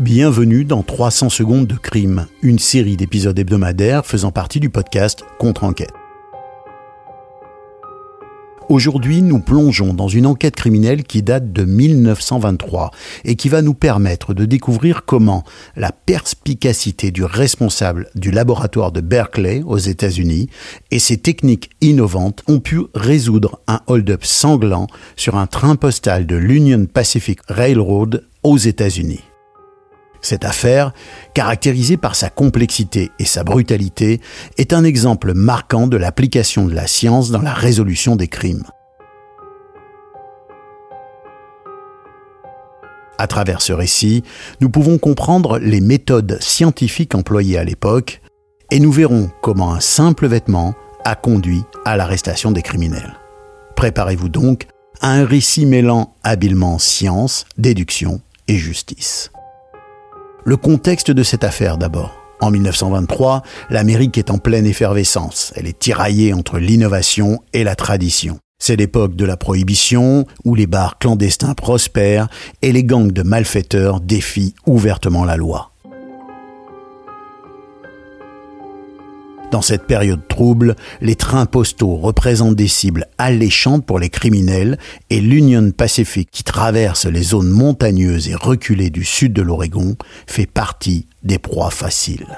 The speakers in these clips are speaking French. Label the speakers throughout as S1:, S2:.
S1: Bienvenue dans 300 secondes de crime, une série d'épisodes hebdomadaires faisant partie du podcast Contre-enquête. Aujourd'hui, nous plongeons dans une enquête criminelle qui date de 1923 et qui va nous permettre de découvrir comment la perspicacité du responsable du laboratoire de Berkeley aux États-Unis et ses techniques innovantes ont pu résoudre un hold-up sanglant sur un train postal de l'Union Pacific Railroad aux États-Unis. Cette affaire, caractérisée par sa complexité et sa brutalité, est un exemple marquant de l'application de la science dans la résolution des crimes. À travers ce récit, nous pouvons comprendre les méthodes scientifiques employées à l'époque et nous verrons comment un simple vêtement a conduit à l'arrestation des criminels. Préparez-vous donc à un récit mêlant habilement science, déduction et justice. Le contexte de cette affaire d'abord. En 1923, l'Amérique est en pleine effervescence. Elle est tiraillée entre l'innovation et la tradition. C'est l'époque de la prohibition, où les bars clandestins prospèrent et les gangs de malfaiteurs défient ouvertement la loi. Dans cette période trouble, les trains postaux représentent des cibles alléchantes pour les criminels et l'Union Pacific qui traverse les zones montagneuses et reculées du sud de l'Oregon fait partie des proies faciles.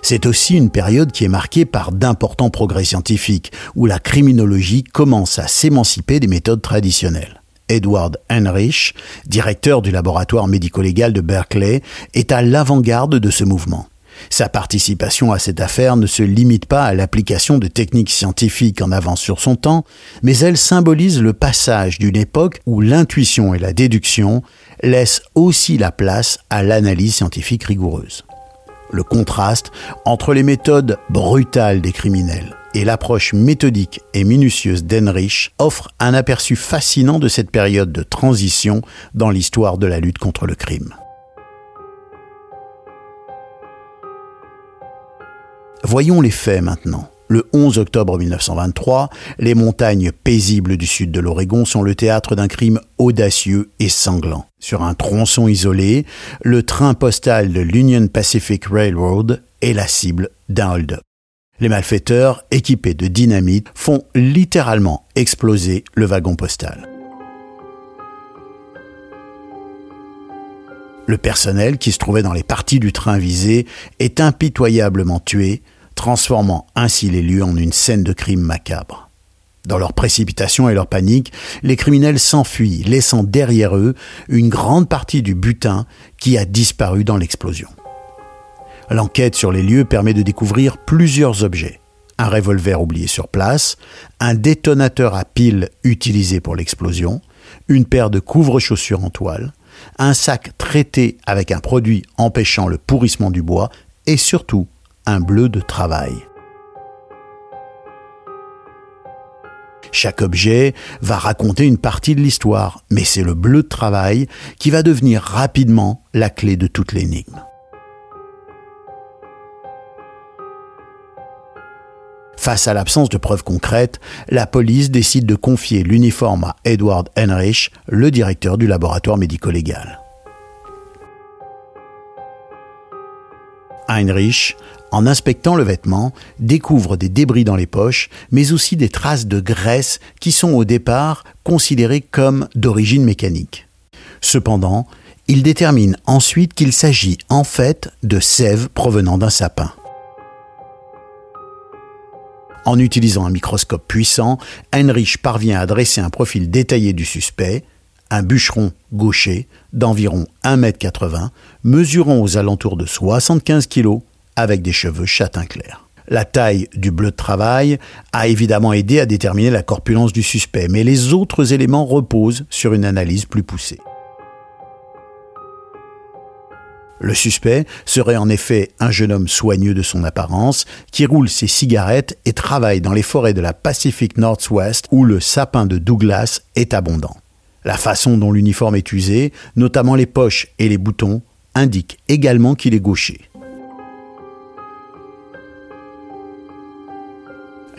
S1: C'est aussi une période qui est marquée par d'importants progrès scientifiques, où la criminologie commence à s'émanciper des méthodes traditionnelles. Edward Heinrich, directeur du laboratoire médico-légal de Berkeley, est à l'avant-garde de ce mouvement. Sa participation à cette affaire ne se limite pas à l'application de techniques scientifiques en avance sur son temps, mais elle symbolise le passage d'une époque où l'intuition et la déduction laissent aussi la place à l'analyse scientifique rigoureuse. Le contraste entre les méthodes brutales des criminels et l'approche méthodique et minutieuse d'Henrich offre un aperçu fascinant de cette période de transition dans l'histoire de la lutte contre le crime. Voyons les faits maintenant. Le 11 octobre 1923, les montagnes paisibles du sud de l'Oregon sont le théâtre d'un crime audacieux et sanglant. Sur un tronçon isolé, le train postal de l'Union Pacific Railroad est la cible d'un hold-up. Les malfaiteurs, équipés de dynamite, font littéralement exploser le wagon postal. Le personnel qui se trouvait dans les parties du train visé est impitoyablement tué, transformant ainsi les lieux en une scène de crime macabre. Dans leur précipitation et leur panique, les criminels s'enfuient, laissant derrière eux une grande partie du butin qui a disparu dans l'explosion. L'enquête sur les lieux permet de découvrir plusieurs objets. Un revolver oublié sur place, un détonateur à pile utilisé pour l'explosion, une paire de couvre-chaussures en toile, un sac traité avec un produit empêchant le pourrissement du bois et surtout un bleu de travail. Chaque objet va raconter une partie de l'histoire, mais c'est le bleu de travail qui va devenir rapidement la clé de toute l'énigme. Face à l'absence de preuves concrètes, la police décide de confier l'uniforme à Edward Heinrich, le directeur du laboratoire médico-légal. Heinrich, en inspectant le vêtement, découvre des débris dans les poches, mais aussi des traces de graisse qui sont au départ considérées comme d'origine mécanique. Cependant, il détermine ensuite qu'il s'agit en fait de sève provenant d'un sapin. En utilisant un microscope puissant, Heinrich parvient à dresser un profil détaillé du suspect, un bûcheron gaucher d'environ 1,80 m, mesurant aux alentours de 75 kg, avec des cheveux châtain clair. La taille du bleu de travail a évidemment aidé à déterminer la corpulence du suspect, mais les autres éléments reposent sur une analyse plus poussée. Le suspect serait en effet un jeune homme soigneux de son apparence, qui roule ses cigarettes et travaille dans les forêts de la Pacific Northwest où le sapin de Douglas est abondant. La façon dont l'uniforme est usé, notamment les poches et les boutons, indique également qu'il est gaucher.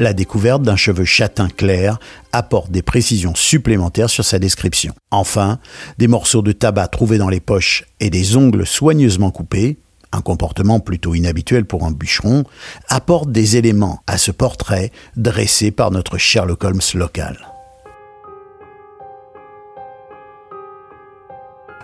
S1: La découverte d'un cheveu châtain clair apporte des précisions supplémentaires sur sa description. Enfin, des morceaux de tabac trouvés dans les poches et des ongles soigneusement coupés, un comportement plutôt inhabituel pour un bûcheron, apportent des éléments à ce portrait dressé par notre Sherlock Holmes local.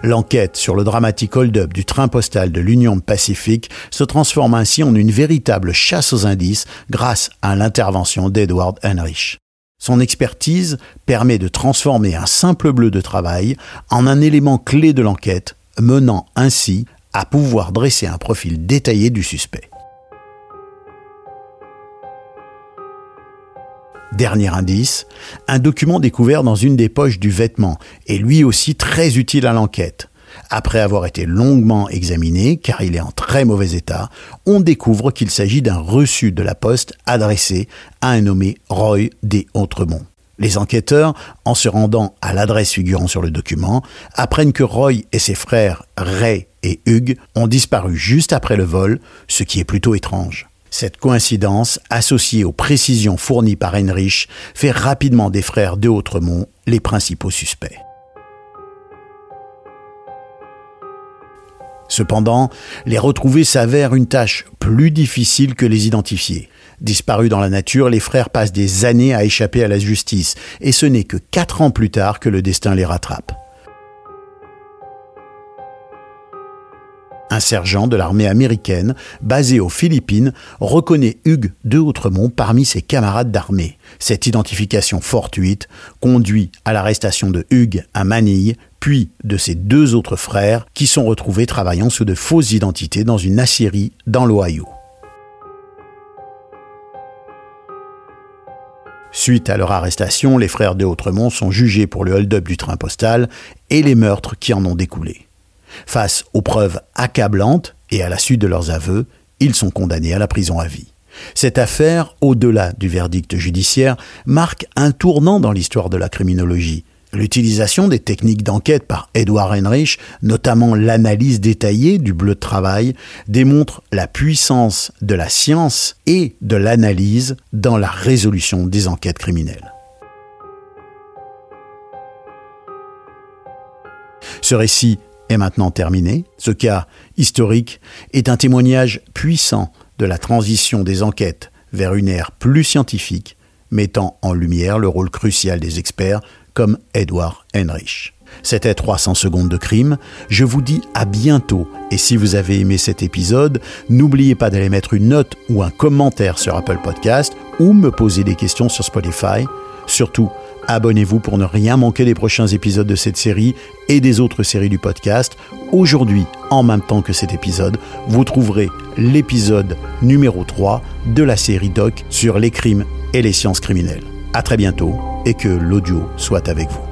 S1: L'enquête sur le dramatique hold-up du train postal de l'Union Pacifique se transforme ainsi en une véritable chasse aux indices grâce à l'intervention d'Edward Heinrich. Son expertise permet de transformer un simple bleu de travail en un élément clé de l'enquête, menant ainsi à pouvoir dresser un profil détaillé du suspect. Dernier indice, un document découvert dans une des poches du vêtement, et lui aussi très utile à l'enquête. Après avoir été longuement examiné, car il est en très mauvais état, on découvre qu'il s'agit d'un reçu de la poste adressé à un nommé Roy des Autremont. Les enquêteurs, en se rendant à l'adresse figurant sur le document, apprennent que Roy et ses frères Ray et Hugues ont disparu juste après le vol, ce qui est plutôt étrange. Cette coïncidence, associée aux précisions fournies par Heinrich, fait rapidement des frères de Autremont les principaux suspects. Cependant, les retrouver s'avère une tâche plus difficile que les identifier. Disparus dans la nature, les frères passent des années à échapper à la justice, et ce n'est que quatre ans plus tard que le destin les rattrape. Un sergent de l'armée américaine, basé aux Philippines, reconnaît Hugues de Outremont parmi ses camarades d'armée. Cette identification fortuite conduit à l'arrestation de Hugues à Manille, puis de ses deux autres frères qui sont retrouvés travaillant sous de fausses identités dans une aciérie dans l'Ohio. Suite à leur arrestation, les frères de Outremont sont jugés pour le hold-up du train postal et les meurtres qui en ont découlé. Face aux preuves accablantes et à la suite de leurs aveux, ils sont condamnés à la prison à vie. Cette affaire, au-delà du verdict judiciaire, marque un tournant dans l'histoire de la criminologie. L'utilisation des techniques d'enquête par Edward Heinrich, notamment l'analyse détaillée du bleu de travail, démontre la puissance de la science et de l'analyse dans la résolution des enquêtes criminelles. Ce récit est maintenant terminé. Ce cas historique est un témoignage puissant de la transition des enquêtes vers une ère plus scientifique, mettant en lumière le rôle crucial des experts comme Edward Heinrich. C'était 300 secondes de crime. Je vous dis à bientôt. Et si vous avez aimé cet épisode, n'oubliez pas d'aller mettre une note ou un commentaire sur Apple Podcast ou me poser des questions sur Spotify. Surtout, Abonnez-vous pour ne rien manquer des prochains épisodes de cette série et des autres séries du podcast. Aujourd'hui, en même temps que cet épisode, vous trouverez l'épisode numéro 3 de la série Doc sur les crimes et les sciences criminelles. À très bientôt et que l'audio soit avec vous.